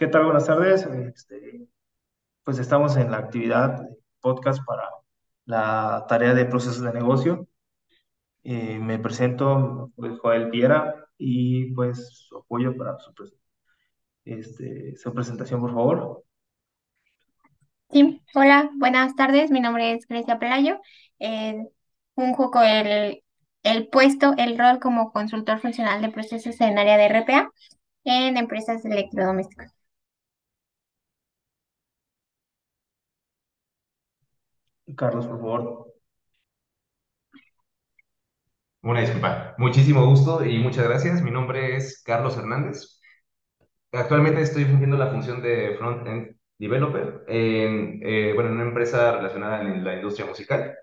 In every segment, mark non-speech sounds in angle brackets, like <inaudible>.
¿Qué tal? Buenas tardes. Este, pues estamos en la actividad podcast para la tarea de procesos de negocio. Eh, me presento, pues, Joel Piera, y pues su apoyo para su, este, su presentación, por favor. Sí, hola, buenas tardes. Mi nombre es Grecia Pelayo. Eh, funjo con el, el puesto, el rol como consultor funcional de procesos en área de RPA en empresas de Carlos, por favor. Una disculpa. Muchísimo gusto y muchas gracias. Mi nombre es Carlos Hernández. Actualmente estoy fungiendo la función de front-end developer en, eh, bueno, en una empresa relacionada en la industria musical.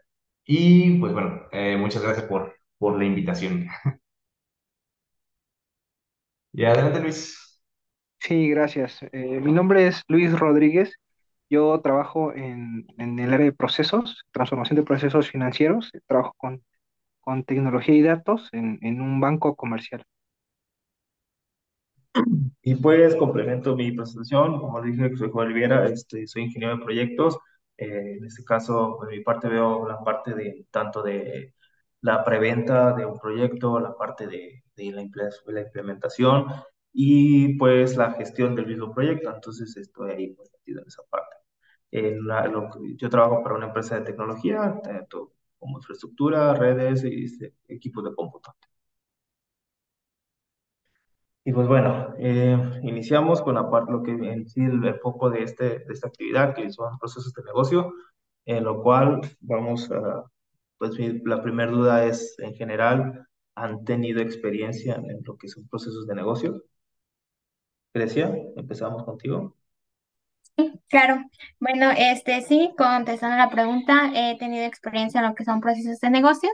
Y pues bueno, eh, muchas gracias por, por la invitación. <laughs> Y adelante, Luis. Sí, gracias. Eh, mi nombre es Luis Rodríguez. Yo trabajo en, en el área de procesos, transformación de procesos financieros. Trabajo con, con tecnología y datos en, en un banco comercial. Y pues complemento mi presentación. Como dije, soy Joel Viera, este, soy ingeniero de proyectos. Eh, en este caso, por mi parte veo la parte de tanto de la preventa de un proyecto, la parte de, de la, la implementación y pues la gestión del mismo proyecto. Entonces estoy ahí pues, metido en esa parte. En la- lo yo trabajo para una empresa de tecnología, tanto como infraestructura, redes y este, equipos de cómputo. Y pues bueno, eh, iniciamos con la parte, lo que en sí el foco de, este, de esta actividad, que son procesos de negocio, en lo cual vamos a, pues mi- la primera duda es, en general, ¿han tenido experiencia en lo que son procesos de negocio? Grecia, empezamos contigo. Claro, bueno, este sí, contestando la pregunta, he tenido experiencia en lo que son procesos de negocio.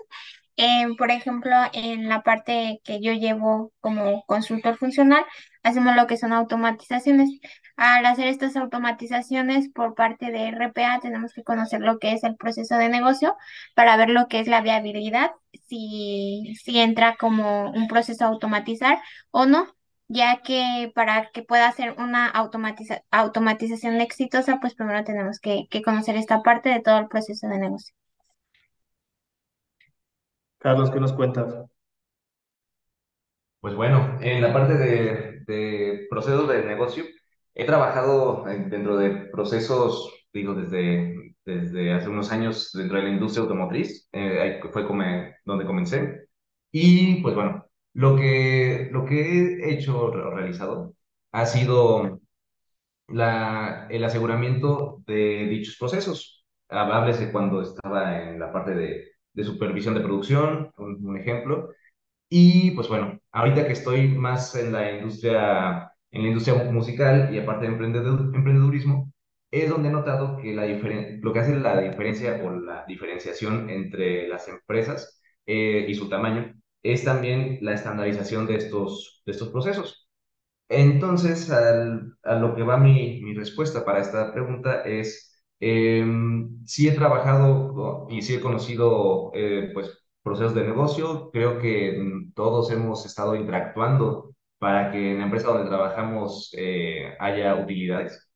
Eh, por ejemplo, en la parte que yo llevo como consultor funcional, hacemos lo que son automatizaciones. Al hacer estas automatizaciones por parte de RPA, tenemos que conocer lo que es el proceso de negocio para ver lo que es la viabilidad, si, si entra como un proceso a automatizar o no ya que para que pueda hacer una automatiza- automatización exitosa, pues primero tenemos que, que conocer esta parte de todo el proceso de negocio. Carlos, ¿qué nos cuentas? Pues bueno, en la parte de, de procesos de negocio, he trabajado en- dentro de procesos, digo, desde, desde hace unos años dentro de la industria automotriz, eh, ahí fue como donde comencé. Y pues bueno, lo que, lo que he hecho o realizado ha sido la, el aseguramiento de dichos procesos. Háblese cuando estaba en la parte de, de supervisión de producción, un ejemplo y pues bueno, ahorita que estoy más en la industria, en la industria musical y aparte de emprendedor- emprendedurismo, es donde he notado que la diferen- lo que hace la diferencia o la diferenciación entre las empresas eh, y su tamaño es también la estandarización de estos, de estos procesos. Entonces, a lo que va mi, mi respuesta para esta pregunta es, em, sí he trabajado y sí he conocido eh, pues, procesos de negocio. Creo que mm, todos hemos estado interactuando para que en la empresa donde trabajamos eh, haya utilidades.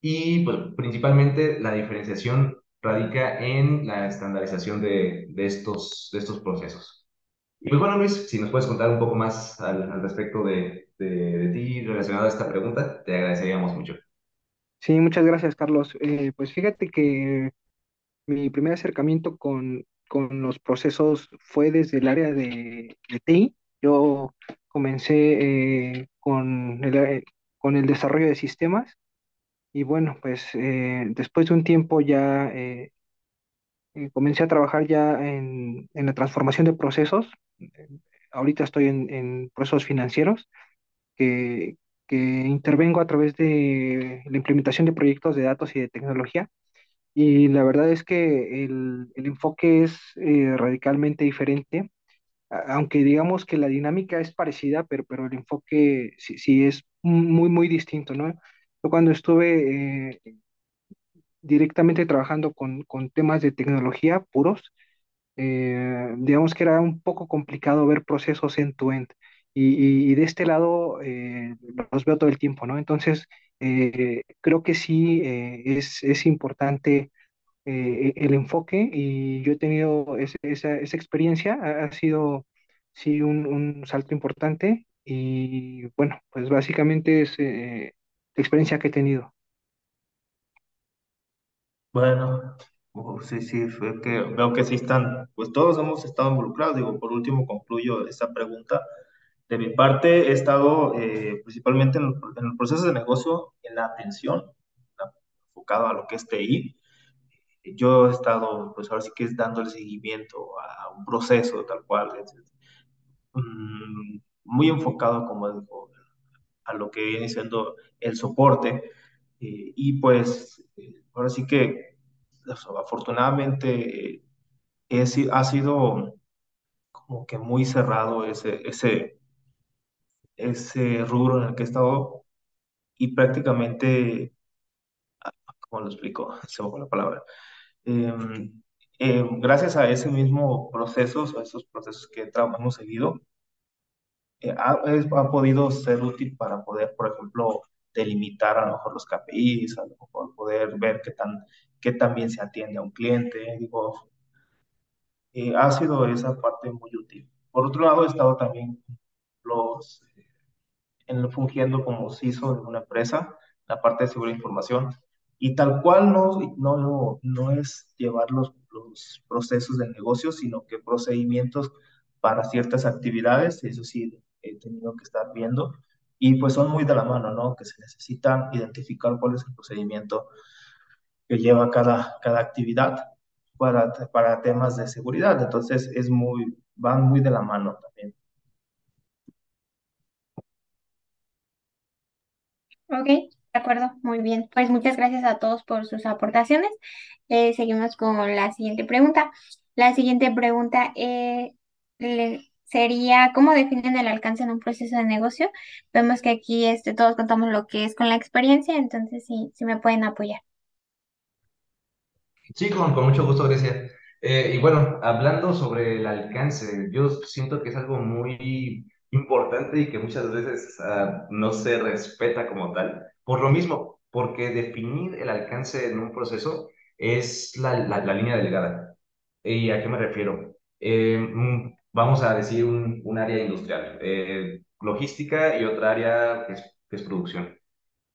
Y pues, principalmente la diferenciación radica en la estandarización de, de estos, de estos procesos. Y pues bueno, Luis, si nos puedes contar un poco más al, respecto de, de, ti relacionado a esta pregunta, te agradeceríamos mucho. Sí, muchas gracias, Carlos. Eh, pues fíjate que mi primer acercamiento con, con los procesos fue desde el área de, TI. Yo comencé eh, con el, eh, con el desarrollo de sistemas y bueno, pues después de un tiempo ya comencé a trabajar ya en, en la transformación de procesos. Ahorita estoy en, en procesos financieros que, que intervengo a través de la implementación de proyectos de datos y de tecnología. Y la verdad es que el, el enfoque es eh, radicalmente diferente, aunque digamos que la dinámica es parecida, pero, pero el enfoque sí, sí es muy, muy distinto, ¿no? Yo cuando estuve eh, directamente trabajando con, con temas de tecnología puros, eh, digamos que era un poco complicado ver procesos end-to-end. y, y de este lado eh, los veo todo el tiempo, ¿no? Entonces, eh, creo que sí es, es importante el enfoque y yo he tenido ese- esa, esa experiencia, ha, sido sí un, un salto importante y bueno, pues básicamente es la experiencia que he tenido. Bueno, oh, sí, sí, fue que veo que sí están, pues todos hemos estado involucrados. Digo, por último concluyo esta pregunta. De mi parte, he estado eh, principalmente en, en el proceso de negocio, en la atención, enfocado a lo que es TI. Yo he estado, pues ahora sí que es dándole seguimiento a un proceso tal cual, es, mm, muy enfocado, como digo, a lo que viene siendo el soporte. Eh, y pues, eh, ahora sí que, afortunadamente, si- ha sido como que muy cerrado ese, ese, ese rubro en el que he estado y prácticamente, ¿cómo lo explico? <laughs> Se me fue la palabra. Eh, eh, gracias a ese mismo proceso, a esos procesos que hemos seguido, eh, ha, es- ha podido ser útil para poder, por ejemplo, delimitar a lo mejor los KPIs, a lo mejor poder ver qué tan, qué tan bien se atiende a un cliente. Digo, eh, ha sido esa parte muy útil. Por otro lado, he estado también los, en, fungiendo como CISO de una empresa, la parte de seguridad de información, y tal cual no, no, no es llevar los, los procesos de negocio, sino que procedimientos para ciertas actividades, eso sí, he tenido que estar viendo, y pues son muy de la mano, ¿no? Que se necesita identificar cuál es el procedimiento que lleva cada, cada actividad para, para temas de seguridad, entonces es muy, van muy de la mano también. Ok, de acuerdo, muy bien. Pues muchas gracias a todos por sus aportaciones. Eh, seguimos con la siguiente pregunta. La siguiente pregunta eh, sería, ¿cómo definen el alcance en un proceso de negocio? Vemos que aquí este, todos contamos lo que es con la experiencia, entonces sí, sí me pueden apoyar. Sí, con, con mucho gusto, Grecia. Eh, y bueno, hablando sobre el alcance, yo siento que es algo muy importante y que muchas veces ah, no se respeta como tal. Por lo mismo, porque definir el alcance en un proceso es la, la, la línea delgada. ¿Y a qué me refiero? Eh, vamos a decir un, un área industrial, eh, logística y otra área que es, que es producción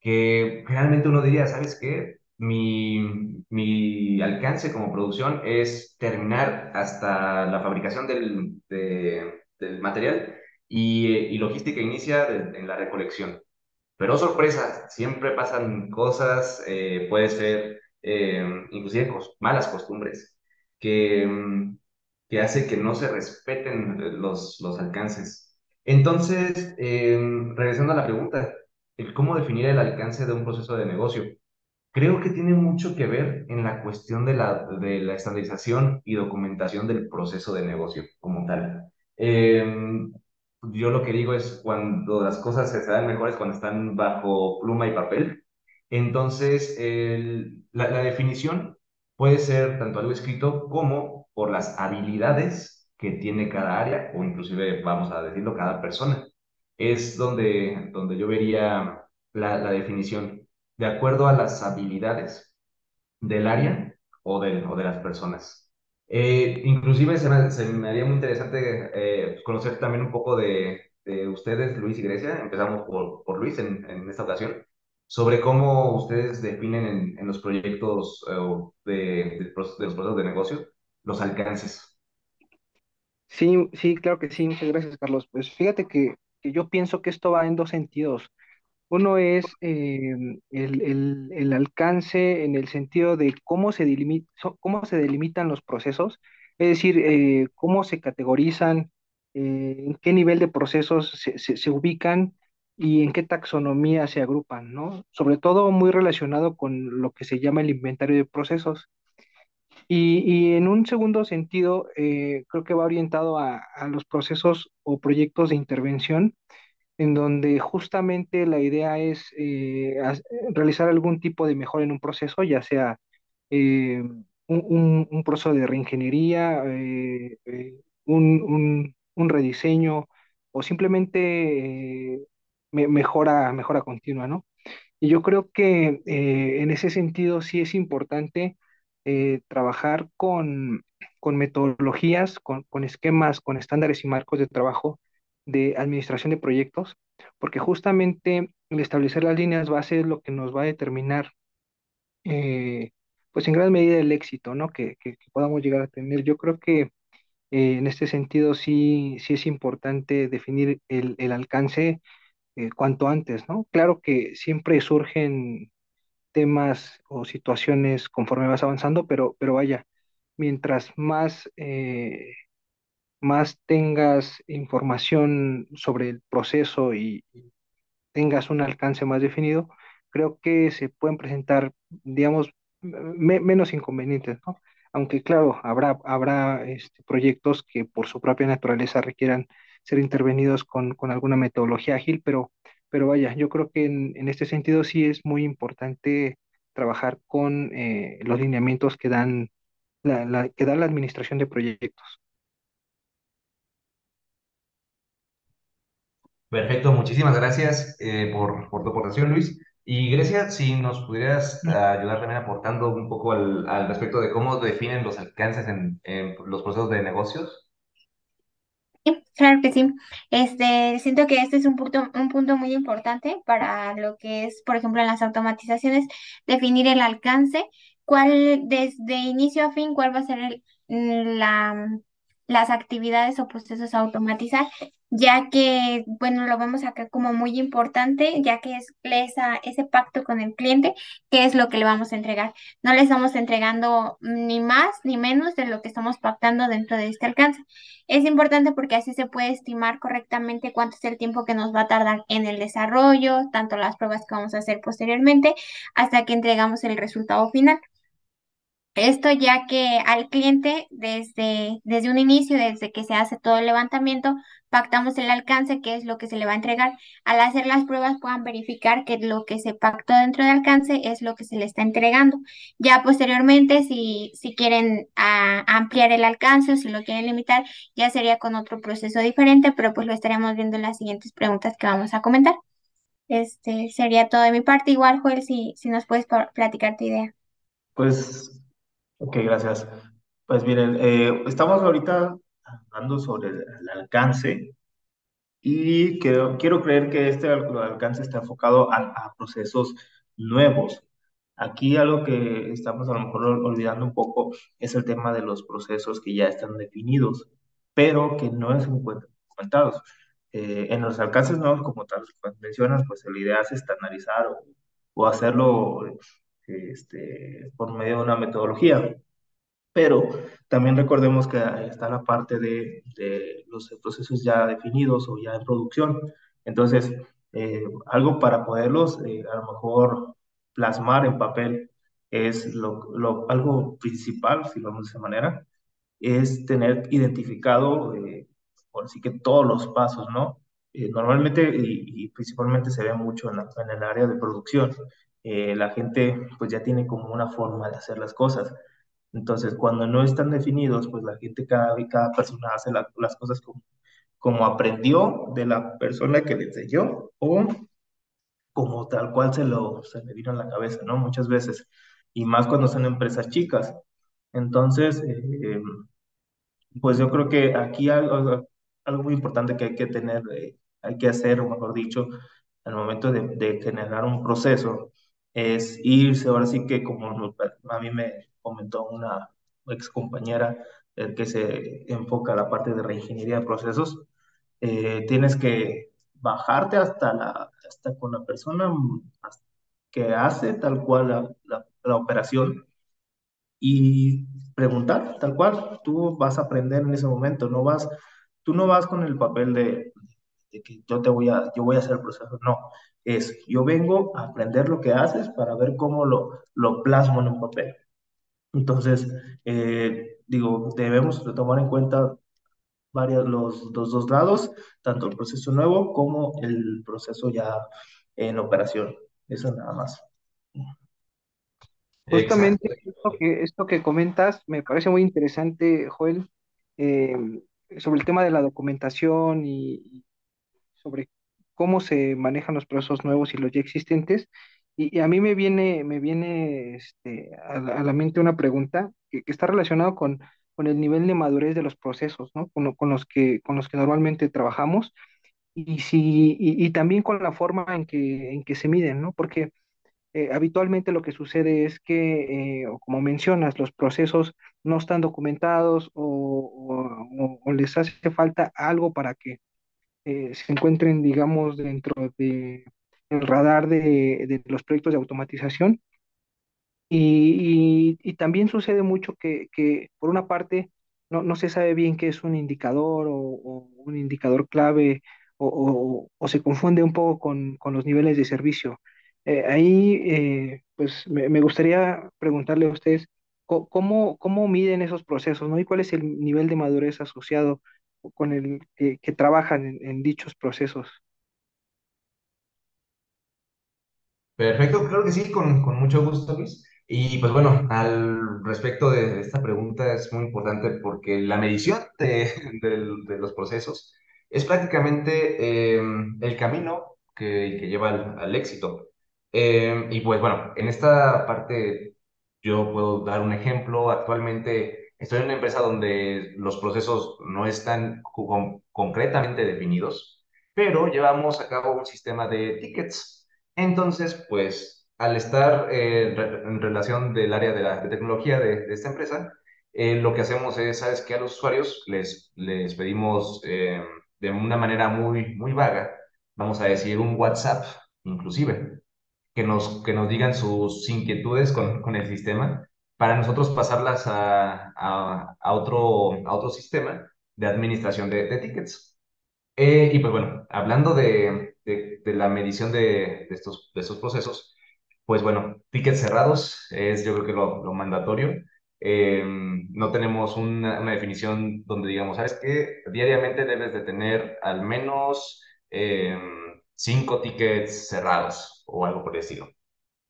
que generalmente uno diría, ¿sabes qué? Mi, mi alcance como producción es terminar hasta la fabricación del, de- del material y, y logística inicia en la recolección. Pero sorpresa, siempre pasan cosas, eh, puede ser eh, inclusive malas costumbres, que, que hace que no se respeten los, los alcances. Entonces, eh, regresando a la pregunta, cómo definir el alcance de un proceso de negocio. Creo que tiene mucho que ver en la cuestión de la, de la estandarización y documentación del proceso de negocio como tal. Eh, yo lo que digo es cuando las cosas se dan mejores cuando están bajo pluma y papel. Entonces, la, la definición puede ser tanto algo escrito como por las habilidades que tiene cada área o inclusive, vamos a decirlo, cada persona. Es donde, donde yo vería la, la definición de acuerdo a las habilidades del área o de, o de las personas. Eh, inclusive se me, se me haría muy interesante eh, conocer también un poco de, de ustedes, Luis y Grecia. Empezamos por, por Luis en, en esta ocasión, sobre cómo ustedes definen en, los proyectos eh, de, de los procesos de negocio los alcances. Sí, sí, claro que sí, muchas gracias, Carlos. Pues fíjate que, que yo pienso que esto va en dos sentidos. Uno es eh, el, el- el alcance en el sentido de cómo se cómo se delimitan los procesos, es decir, eh, cómo se categorizan, eh, en qué nivel de procesos se, se- se ubican y en qué taxonomía se agrupan, ¿no? Sobre todo muy relacionado con lo que se llama el inventario de procesos. Y, y en un segundo sentido, eh, creo que va orientado a, a los procesos o proyectos de intervención en donde justamente la idea es eh, realizar algún tipo de mejora en un proceso, ya sea eh, un, un- proceso de reingeniería, eh, eh, un, un- rediseño, o simplemente me- mejora, mejora continua, ¿no? Y yo creo que en ese sentido sí es importante trabajar con, con metodologías, con, con esquemas, con estándares y marcos de trabajo de administración de proyectos, porque justamente el establecer las líneas base es lo que nos va a determinar, eh, pues en gran medida el éxito, ¿no? Que, que- podamos llegar a tener. Yo creo que eh, en este sentido sí, sí es importante definir el, el alcance eh, cuanto antes, ¿no? Claro que siempre surgen temas o situaciones conforme vas avanzando, pero, pero vaya, mientras más, más tengas información sobre el proceso y tengas un alcance más definido, creo que se pueden presentar, digamos, me- menos inconvenientes, ¿no? Aunque claro, habrá, habrá este, proyectos que por su propia naturaleza requieran ser intervenidos con, con alguna metodología ágil, pero, pero vaya, yo creo que en, en este sentido sí es muy importante trabajar con eh, los lineamientos que dan la, la- que da la administración de proyectos. Perfecto, muchísimas gracias eh, por, por tu aportación, Luis. Y Grecia, si nos pudieras ah, ayudar también aportando un poco al, al respecto de cómo definen los alcances en, en los procesos de negocios. Sí, claro que sí. Este, siento que este es un punto, un punto muy importante para lo que es, por ejemplo, en las automatizaciones, definir el alcance, cuál, desde inicio a fin, cuál va a ser el- la, las actividades o procesos a automatizar, ya que, bueno, lo vemos acá como muy importante, ya que es esa, ese pacto con el cliente, qué es lo que le vamos a entregar. No le estamos entregando ni más ni menos de lo que estamos pactando dentro de este alcance. Es importante porque así se puede estimar correctamente cuánto es el tiempo que nos va a tardar en el desarrollo, tanto las pruebas que vamos a hacer posteriormente, hasta que entregamos el resultado final. Esto ya que al cliente desde, desde un inicio, desde que se hace todo el levantamiento, pactamos el alcance, que es lo que se le va a entregar. Al hacer las pruebas puedan verificar que lo que se pactó dentro del alcance es lo que se le está entregando. Ya posteriormente, si, si quieren ah, ampliar el alcance o si lo quieren limitar, ya sería con otro proceso diferente, pero pues lo estaremos viendo en las siguientes preguntas que vamos a comentar. Este sería todo de mi parte. Igual, Joel, si, si nos puedes platicar tu idea. Pues, ok, gracias. Pues miren, eh, estamos ahorita hablando sobre el, el alcance y quiero, quiero creer que este al- alcance está enfocado a, a procesos nuevos. Aquí algo que estamos a lo mejor ol- olvidando un poco es el tema de los procesos que ya están definidos, pero que no se encuentran documentados. Eh, en los alcances nuevos, como tal, pues, mencionas, pues la idea es estandarizar o, o hacerlo este, por medio de una metodología. Pero también recordemos que está la parte de, de los procesos ya definidos o ya en producción. Entonces, eh, algo para poderlos eh, a lo mejor plasmar en papel es lo, lo- algo principal, si vamos de esa manera, es tener identificado, eh, por así que todos los pasos, ¿no? Eh, normalmente y, y principalmente se ve mucho en, la- en el área de producción. Eh, la gente pues ya tiene como una forma de hacer las cosas. Entonces, cuando no están definidos, pues la gente, cada, cada persona hace la- las cosas como, como aprendió de la persona que le enseñó o como tal cual se lo se le vino en la cabeza, ¿no? Muchas veces. Y más cuando son empresas chicas. Entonces, eh, pues yo creo que aquí algo, algo muy importante que hay que tener, eh, hay que hacer, o mejor dicho, al momento de, de generar un proceso, es irse, ahora sí que como a mí me comentó una ex compañera eh, que se enfoca a la parte de reingeniería de procesos, eh, tienes que bajarte hasta la, hasta con la persona que hace tal cual la, la la operación y preguntar, tal cual, tú vas a aprender en ese momento, no vas, tú no vas con el papel de, de que yo te voy a, yo voy a hacer el proceso, no, es yo vengo a aprender lo que haces para ver cómo lo, lo plasmo en un papel. Entonces, eh, digo, debemos de tomar en cuenta varios, los, los dos lados, tanto el proceso nuevo como el proceso ya en operación. Eso nada más. Justamente esto que, esto que comentas me parece muy interesante, Joel, eh, sobre el tema de la documentación y, sobre cómo se manejan los procesos nuevos y los ya existentes. Y, y a mí me viene, me viene este, a, a la mente una pregunta que, que está relacionado con, con el nivel de madurez de los procesos, ¿no? Con, con los que, con los que normalmente trabajamos y, si, y, y también con la forma en que, en que se miden, ¿no? Porque eh, habitualmente lo que sucede es que, eh, como mencionas, los procesos no están documentados o- o- o les hace falta algo para que eh, se encuentren, digamos, dentro de el radar de, de los proyectos de automatización. Y, y- también sucede mucho que, que, por una parte, no, no se sabe bien qué es un indicador o, un indicador clave o, o- se confunde un poco con, con los niveles de servicio. Eh, ahí, eh, pues, me, me gustaría preguntarle a ustedes cómo, cómo miden esos procesos, ¿no? Y cuál es el nivel de madurez asociado con el que, trabajan en dichos procesos. Perfecto, claro que sí, con, con mucho gusto, Luis. Y pues bueno, al respecto de esta pregunta es muy importante porque la medición de, de los procesos es prácticamente eh, el camino que, que lleva al, al éxito. Eh, y pues bueno, en esta parte yo puedo dar un ejemplo. Actualmente estoy en una empresa donde los procesos no están con- concretamente definidos, pero llevamos a cabo un sistema de tickets. Entonces, pues, al estar eh, en re- en relación del área de la tecnología de, esta empresa, eh, lo que hacemos es, ¿sabes qué? A los usuarios les, les pedimos eh, de una manera muy, muy vaga, vamos a decir un WhatsApp, inclusive, que nos, que nos digan sus inquietudes con, con el sistema para nosotros pasarlas a, otro, sistema de administración de, tickets. Eh, y pues bueno, hablando de, la medición de, estos, procesos, pues bueno, tickets cerrados es yo creo que lo, lo mandatorio. Eh, no tenemos una, definición donde digamos, ¿sabes qué? Diariamente debes de tener al menos eh, cinco tickets cerrados o algo por el estilo.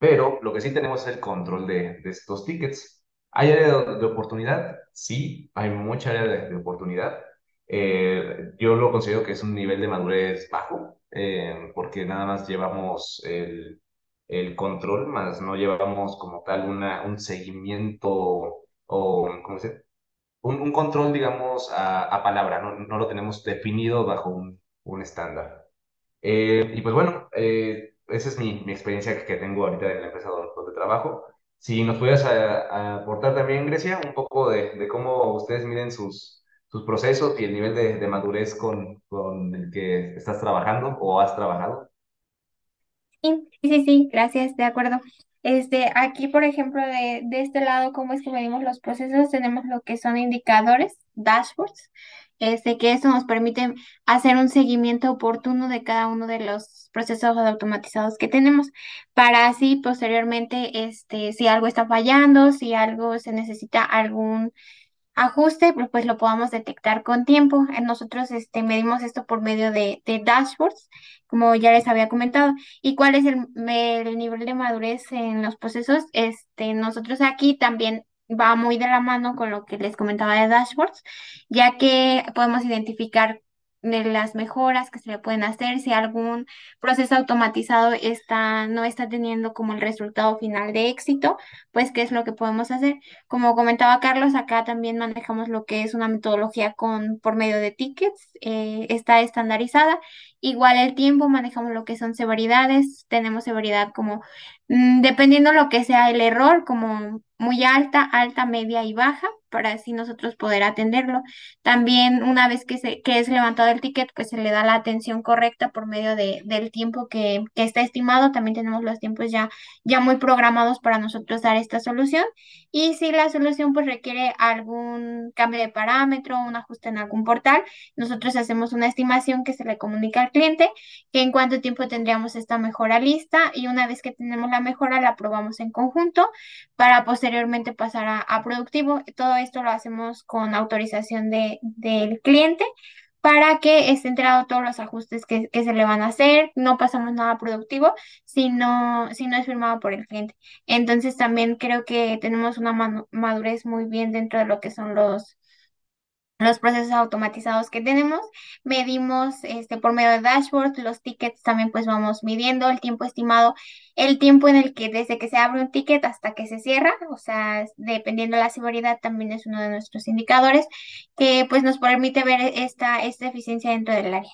Pero lo que sí tenemos es el control de, de estos tickets. ¿Hay área de, de oportunidad? Sí, hay mucha área de, de oportunidad. Eh, yo lo considero que es un nivel de madurez bajo, eh, porque nada más llevamos el, el control, más no llevamos como tal una, un seguimiento o, ¿cómo se dice? Un, un control, digamos, a, a palabra, no, no lo tenemos definido bajo un, un estándar. Eh, y pues bueno, eh, esa es mi, mi experiencia que, tengo ahorita en la empresa donde, trabajo. Si nos pudieras a aportar también, Grecia, un poco de, de cómo ustedes miden sus, sus procesos y el nivel de, de madurez con, con el que estás trabajando o has trabajado. Sí, sí, sí, gracias, de acuerdo. Este, aquí, por ejemplo, de, de este lado, cómo es que medimos los procesos, tenemos lo que son indicadores, dashboards, este, que eso nos permite hacer un seguimiento oportuno de cada uno de los procesos automatizados que tenemos, para así posteriormente, este, si algo está fallando, si algo se necesita algún ajuste, pues, pues lo podamos detectar con tiempo. Eh, Nosotros este, medimos esto por medio de, dashboards, como ya les había comentado. ¿Y cuál es el, el nivel de madurez en los procesos? Este, nosotros aquí también va muy de la mano con lo que les comentaba de dashboards, ya que podemos identificar de las mejoras que se le pueden hacer, si algún proceso automatizado está, no está teniendo como el resultado final de éxito, pues qué es lo que podemos hacer. Como comentaba Carlos, acá también manejamos lo que es una metodología con, por medio de tickets, eh, está estandarizada. Igual el tiempo, manejamos lo que son severidades, tenemos severidad como, mm, dependiendo lo que sea el error, como muy alta, alta, media y baja, para así nosotros poder atenderlo. También una vez que, se, que es levantado el ticket, pues se le da la atención correcta por medio de, del tiempo que, que está estimado. También tenemos los tiempos ya, ya muy programados para nosotros dar esta solución. Y si la solución pues requiere algún cambio de parámetro, un ajuste en algún portal, nosotros hacemos una estimación que se le comunica al cliente, que en cuánto tiempo tendríamos esta mejora lista y una vez que tenemos la mejora la probamos en conjunto para posteriormente pasar a, a productivo. Todo esto lo hacemos con autorización de, del cliente para que esté enterado todos los ajustes que, que se le van a hacer. No pasamos nada productivo si no, si no es firmado por el cliente. Entonces también creo que tenemos una madurez muy bien dentro de lo que son los, los procesos automatizados que tenemos. Medimos este, por medio de dashboard, los tickets también pues vamos midiendo el tiempo estimado, el tiempo en el que desde que se abre un ticket hasta que se cierra, o sea, dependiendo de la seguridad también es uno de nuestros indicadores que pues nos permite ver esta, esta eficiencia dentro del área.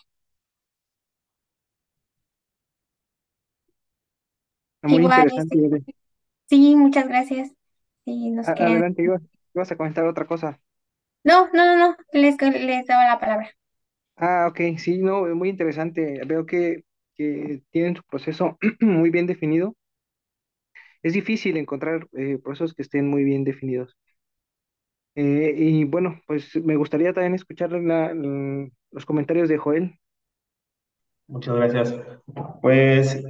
Muy Igual, interesante. este, sí, muchas gracias. Sí, nos A- Adelante, ibas, ibas a comentar otra cosa. No, no, no, no, les, les daba la palabra. Ah, ok, sí, no, muy interesante. Veo que, que tienen su proceso <clears throat> muy bien definido. Es difícil encontrar eh, procesos que estén muy bien definidos. Eh, y bueno, pues me gustaría también escuchar la- los comentarios de Joel. Muchas gracias. Pues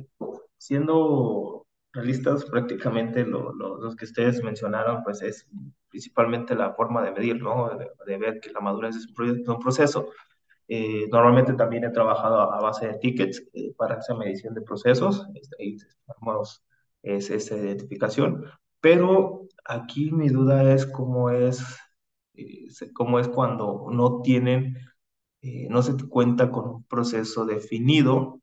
siendo realistas, prácticamente lo- lo- los que ustedes mencionaron, pues es principalmente la forma de medir, ¿no? De, de ver que la madurez es un, pro- es un proceso. Eh, normalmente también he trabajado a, a base de tickets eh, para esa medición de procesos, este, formamos es, esa identificación, pero aquí mi duda es cómo es, eh, cómo es cuando no tienen eh, no se cuenta con un proceso definido,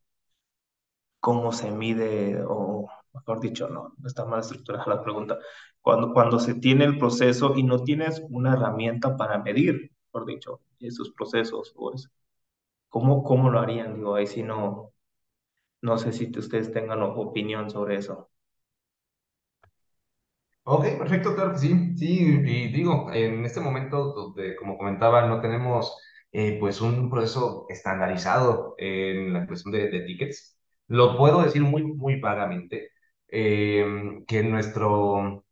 cómo se mide, o mejor dicho, no, no está mal estructurada la pregunta, cuando, cuando se tiene el proceso y no tienes una herramienta para medir, mejor dicho, esos procesos, o es, ¿cómo, cómo lo harían? Digo, ahí sí no, no sé si ustedes tengan opinión sobre eso. Ok, perfecto, claro que sí. Sí, y digo, en este momento, donde, como comentaba, no tenemos eh, pues un proceso estandarizado en la cuestión de, de tickets. Lo puedo decir muy, muy vagamente, eh, que nuestro,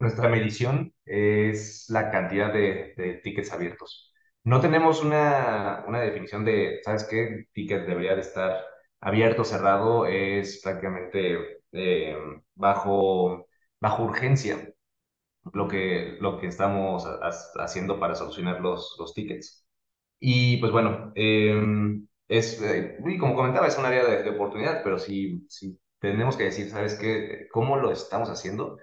nuestra medición es la cantidad de, tickets abiertos. No tenemos una, una definición de, ¿sabes qué? Ticket debería de estar abierto, cerrado, es prácticamente eh, bajo bajo urgencia lo que, lo que estamos ha- ha- haciendo para solucionar los, los tickets. Y pues bueno, eh, es, eh, como comentaba, es un área de, de oportunidad, pero si, si tenemos que decir, ¿sabes qué? ¿Cómo lo estamos haciendo?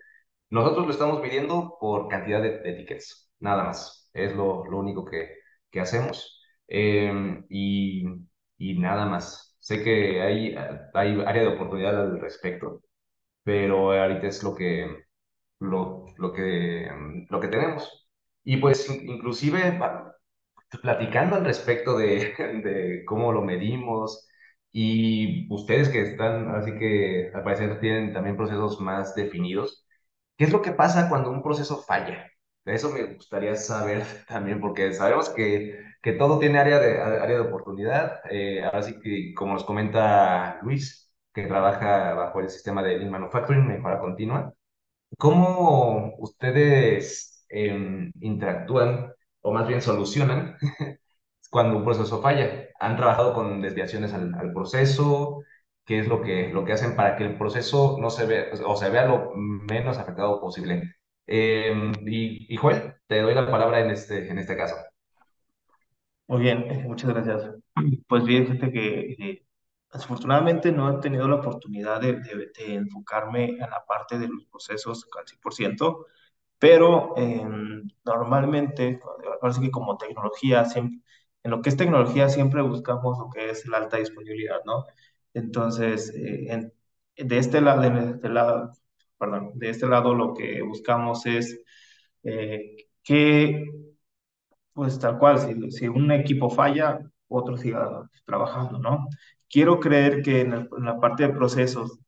Nosotros lo estamos midiendo por cantidad de, de tickets, nada más. Es lo, lo único que, que hacemos. Eh, y, y nada más. Sé que hay, hay área de oportunidad al respecto, pero ahorita es lo que, lo, lo que, lo que tenemos. Y pues in- inclusive platicando al respecto de, <laughs> de cómo lo medimos y ustedes que están, así que al parecer tienen también procesos más definidos, ¿qué es lo que pasa cuando un proceso falla? Eso me gustaría saber <laughs> también, porque sabemos que, que todo tiene área de, área de oportunidad. Eh, ahora sí que, como nos comenta Luis, que trabaja bajo el sistema de Lean Manufacturing, mejora continua, ¿Cómo ustedes em, interactúan o más bien solucionan <laughs> cuando un proceso falla? ¿Han trabajado con desviaciones al, al proceso? ¿Qué es lo que, lo que hacen para que el proceso no se vea o se vea lo menos afectado posible? Em, y, y Joel, te doy la palabra en este, en este caso. Muy bien, eh, muchas gracias. Pues bien, fíjate que eh, desafortunadamente no he tenido la oportunidad de, de- de enfocarme en la parte de los procesos al 100%, pero eh, normalmente, sí que como tecnología, siempre, en lo que es tecnología siempre buscamos lo que es la alta disponibilidad, ¿no? Entonces, eh, en- de este lado, de este lado, perdón, de este lado lo que buscamos es eh, que pues tal cual, si, si un equipo falla, otro siga trabajando, ¿no? Quiero creer que en, el- en la parte de procesos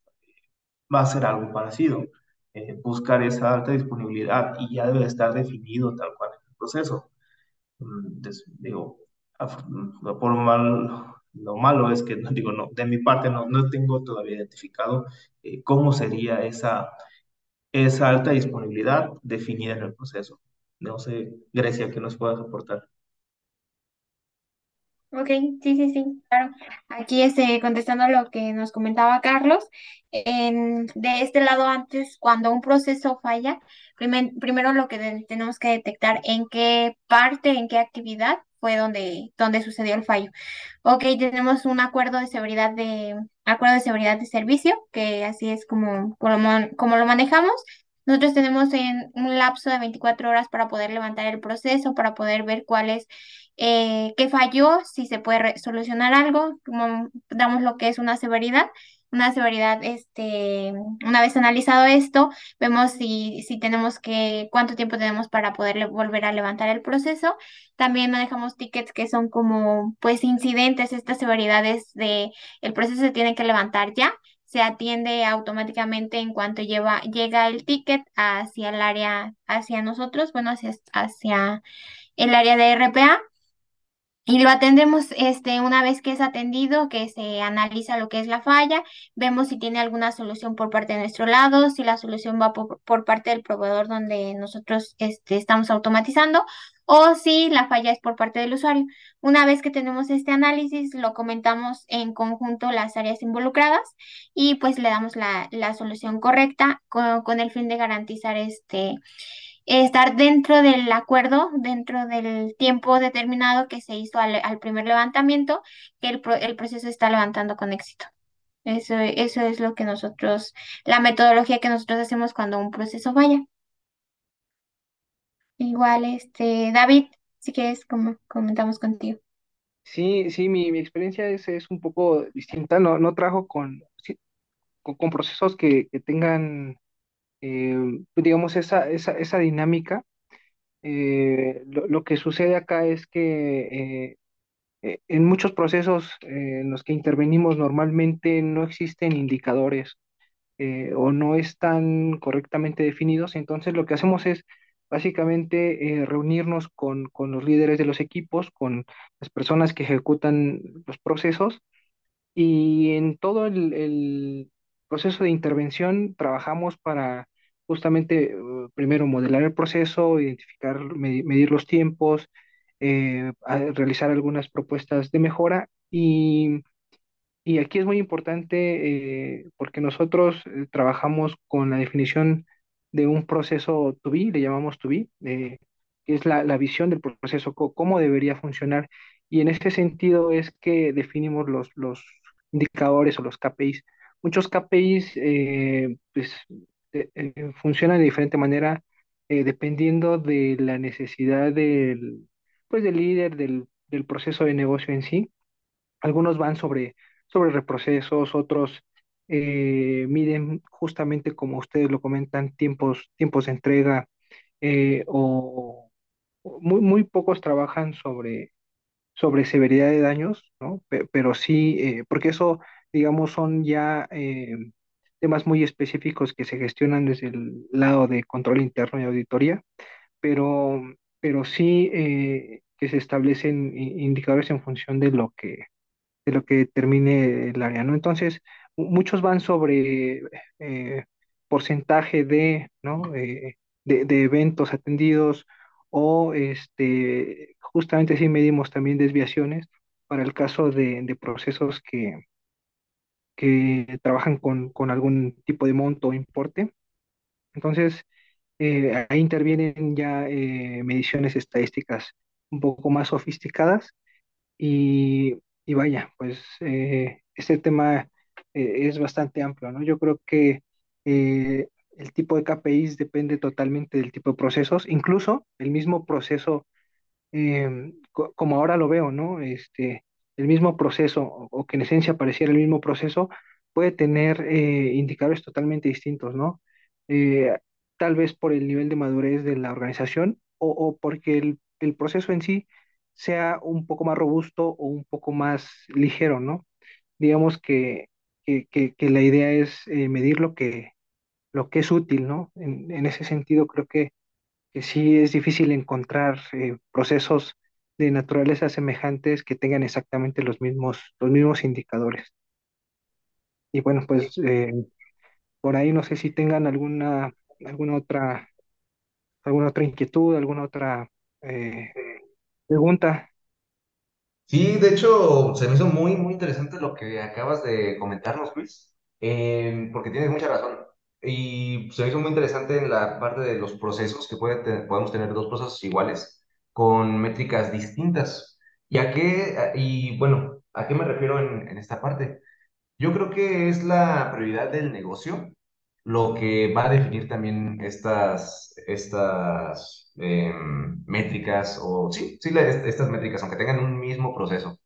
va a ser algo parecido, eh, buscar esa alta disponibilidad y ya debe estar definido tal cual en el proceso. Mm, des- digo, mm, por mal, lo malo es que, digo, no, de mi parte no, no tengo todavía identificado eh, cómo sería esa, esa alta disponibilidad definida en el proceso. No sé, Grecia, ¿qué nos puedas aportar? Ok, sí, sí, sí, claro. Aquí este, contestando lo que nos comentaba Carlos, de este lado antes, cuando un proceso falla, primer- primero lo que tenemos que detectar en qué parte, en qué actividad fue donde, donde sucedió el fallo. Ok, tenemos un acuerdo de seguridad de, acuerdo de seguridad de servicio, que así es como, como, como lo manejamos. Nosotros tenemos en un lapso de 24 horas para poder levantar el proceso, para poder ver cuál es, eh, qué falló, si se puede solucionar algo, como damos lo que es una severidad. Una severidad, este, una vez analizado esto, vemos si, si tenemos que, cuánto tiempo tenemos para poder volver a levantar el proceso. También manejamos tickets que son como, pues, incidentes, estas severidades de el proceso se tiene que levantar ya se atiende automáticamente en cuanto lleva, llega el ticket hacia el área, hacia nosotros, bueno, hacia, hacia el área de RPA. Y lo atendemos este, una vez que es atendido, que se analiza lo que es la falla, vemos si tiene alguna solución por parte de nuestro lado, si la solución va por, parte del proveedor donde nosotros este, estamos automatizando o si la falla es por parte del usuario. Una vez que tenemos este análisis, lo comentamos en conjunto las áreas involucradas y pues le damos la, la solución correcta con, con el fin de garantizar este estar dentro del acuerdo, dentro del tiempo determinado que se hizo al, primer levantamiento, que el, pro- el proceso está levantando con éxito. Eso, es lo que nosotros, la metodología que nosotros hacemos cuando un proceso falla. Igual, este, David, si quieres, como comentamos contigo. Sí, sí, mi, experiencia es, un poco distinta, no, no con, procesos que tengan, eh, digamos, esa, esa, esa dinámica. Eh, lo, lo que sucede acá es que eh, eh, en muchos procesos eh, en los que intervenimos normalmente no existen indicadores eh, o no están correctamente definidos. Entonces lo que hacemos es básicamente eh, reunirnos con, con los líderes de los equipos, con las personas que ejecutan los procesos y en todo el, el proceso de intervención trabajamos para justamente eh, primero modelar el proceso, identificar, medi- medir los tiempos, eh, realizar algunas propuestas de mejora y y aquí es muy importante eh, porque nosotros trabajamos con la definición de un proceso to be, le llamamos to be, que es la, la visión del proceso, cómo debería funcionar. Y en ese sentido es que definimos los, los indicadores o los KPIs. Muchos KPIs pues, eh, eh, funcionan de diferente manera eh, dependiendo de la necesidad del, pues, del líder, del, del proceso de negocio en sí. Algunos van sobre, sobre reprocesos, otros eh, miden justamente como ustedes lo comentan, tiempos, tiempos de entrega, eh, o muy, muy pocos trabajan sobre, sobre severidad de daños, ¿no? Pe- Pero, sí, porque eso, digamos, son ya temas muy específicos que se gestionan desde el lado de control interno y auditoría, pero, pero sí eh, que se establecen i- indicadores en función de lo que de lo que termine el área, ¿no? Entonces, mu- muchos van sobre eh, porcentaje de, ¿no? Eh, de, de eventos atendidos o este, justamente si medimos también desviaciones para el caso de, de procesos que, que trabajan con, con algún tipo de monto o importe. Entonces, eh, ahí intervienen ya eh, mediciones estadísticas un poco más sofisticadas y, y vaya, pues eh, este tema eh, es bastante amplio, ¿no? Yo creo que el tipo de KPIs depende totalmente del tipo de procesos, incluso el mismo proceso, co- como ahora lo veo, ¿no? Este, el mismo proceso, o, que en esencia pareciera el mismo proceso, puede tener eh, indicadores totalmente distintos, ¿no? Eh, tal vez por el nivel de madurez de la organización o, o porque el, el proceso en sí sea un poco más robusto o un poco más ligero, ¿no? Digamos que, que, que- que la idea es eh, medir lo que, lo que es útil, ¿no? En, en ese sentido, creo que que sí es difícil encontrar procesos de naturaleza semejantes que tengan exactamente los mismos, los mismos indicadores. Y bueno, pues eh, por ahí no sé si tengan alguna, alguna otra, alguna otra inquietud, alguna otra eh, pregunta. Sí, de hecho, se me hizo muy, muy interesante lo que acabas de comentarnos, Luis, eh, porque tienes mucha razón. Y se me hizo muy interesante en la parte de los procesos, que puede podemos tener dos procesos iguales con métricas distintas. ¿Y a qué, y bueno, a qué me refiero en, esta parte? Yo creo que es la prioridad del negocio lo que va a definir también estas, estas em, métricas, o sí, sí, estas métricas, aunque tengan un mismo proceso.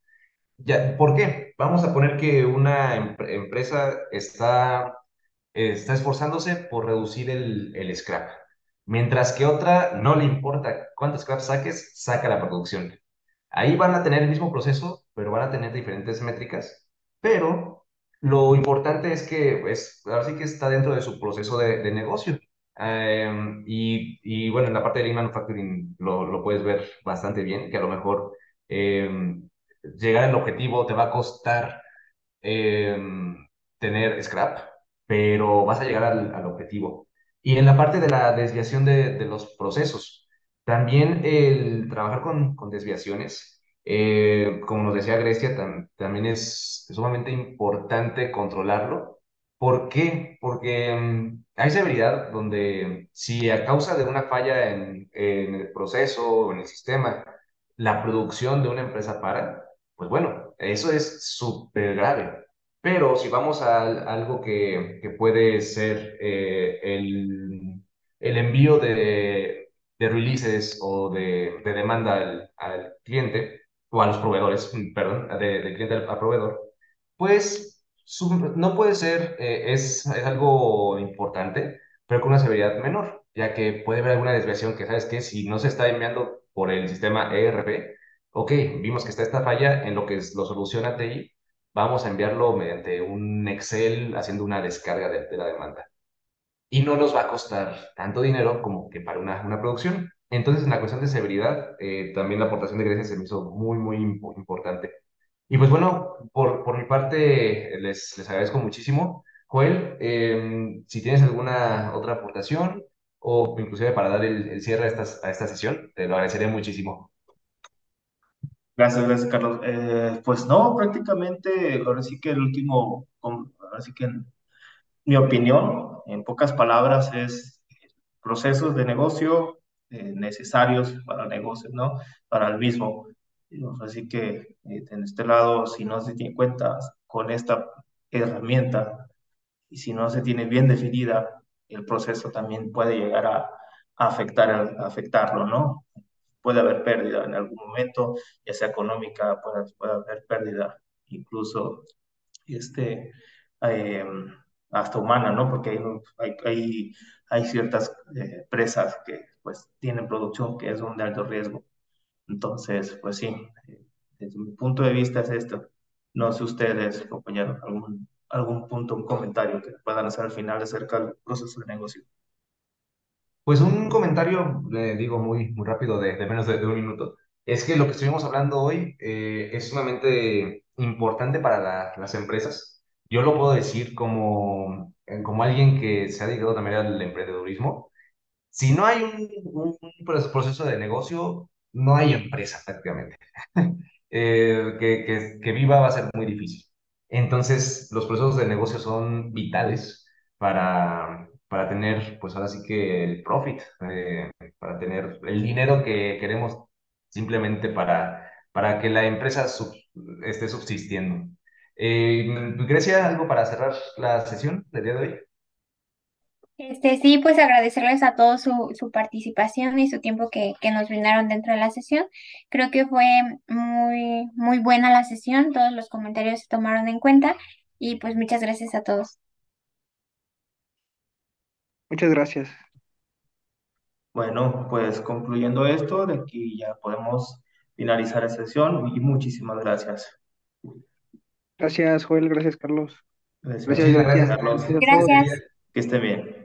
Ya, ¿por qué? Vamos a poner que una em- empresa está está esforzándose por reducir el, el scrap, mientras que otra no le importa cuánto scrap saques, saca la producción. Ahí van a tener el mismo proceso, pero van a tener diferentes métricas, pero lo importante es que pues, ahora sí que está dentro de su proceso de, negocio. Em, y, y, bueno, en la parte de Lean Manufacturing lo, lo puedes ver bastante bien, que a lo mejor em, llegar al objetivo te va a costar em, tener scrap, pero vas a llegar al, al objetivo. Y en la parte de la desviación de, los procesos, también el trabajar con, con desviaciones, eh, como nos decía Grecia, tam- también es sumamente importante controlarlo. ¿Por qué? Porque mm, hay severidad donde si a causa de una falla en, en el proceso o en el sistema, la producción de una empresa para, pues bueno, eso es súper grave. Pero si vamos a, al- algo que, que puede ser eh, el, el envío de, de releases o de, de demanda al, al cliente, o a los proveedores, mm, perdón, de, de cliente al, al proveedor, pues su- no puede ser, eh, es, es algo importante, pero con una severidad menor, ya que puede haber alguna desviación que, ¿sabes qué? Si no se está enviando por el sistema ERP, ok, vimos que está esta falla en lo que lo soluciona TI vamos a enviarlo mediante un Excel haciendo una descarga de, de la demanda. Y no nos va a costar tanto dinero como que para una, una producción. Entonces, en la cuestión de severidad, eh, también la aportación de Grecia se me hizo muy, muy impo- importante. Y pues bueno, por, por mi parte, les, les agradezco muchísimo. Joel, eh, si tienes alguna otra aportación o inclusive para dar el, cierre a esta, a esta sesión, te lo agradecería muchísimo. Gracias, gracias, Carlos. Eh, pues no, prácticamente, ahora sí que el último, ahora sí que en mi opinión, en pocas palabras, es procesos de negocio eh, necesarios para el negocio, ¿no? Para el mismo. Así que eh, en este lado, si no se tiene cuenta con esta herramienta y si no se tiene bien definida, el proceso también puede llegar a, a afectar, a afectarlo, ¿no? Puede haber pérdida en algún momento, ya sea económica, puede, puede haber pérdida incluso este, eh, hasta humana, ¿no? Porque hay, hay, hay, hay ciertas eh, presas que pues tienen producción que es un de alto riesgo. Entonces, pues sí, desde mi punto de vista es esto. No sé ustedes, compañeros, algún, algún punto, un comentario que puedan hacer al final acerca del proceso de negocio. Pues un comentario, le digo muy, muy rápido, de, de menos de, un minuto, es que lo que estuvimos hablando hoy eh, es sumamente importante para la- las empresas. Yo lo puedo decir como, eh, como alguien que se ha dedicado también al emprendedurismo. Si no hay un, proceso de negocio, no hay empresa prácticamente <laughs> eh, que, que, que viva va a ser muy difícil. Entonces, los procesos de negocio son vitales para, para tener, pues ahora sí que el profit, eh, para tener el dinero que queremos simplemente para, para que la empresa sub- esté subsistiendo. Eh, Grecia, ¿algo para cerrar la sesión del día de hoy? Este, sí, pues agradecerles a todos su, su participación y su tiempo que, que nos brindaron dentro de la sesión. Creo que fue muy, muy buena la sesión, todos los comentarios se tomaron en cuenta y pues muchas gracias a todos. Muchas gracias. Bueno, pues concluyendo esto, de aquí ya podemos finalizar la sesión y muchísimas gracias. Gracias, Joel. Gracias, Carlos. Gracias, Gracias, gracias, Carlos. Carlos. Gracias. Que esté bien.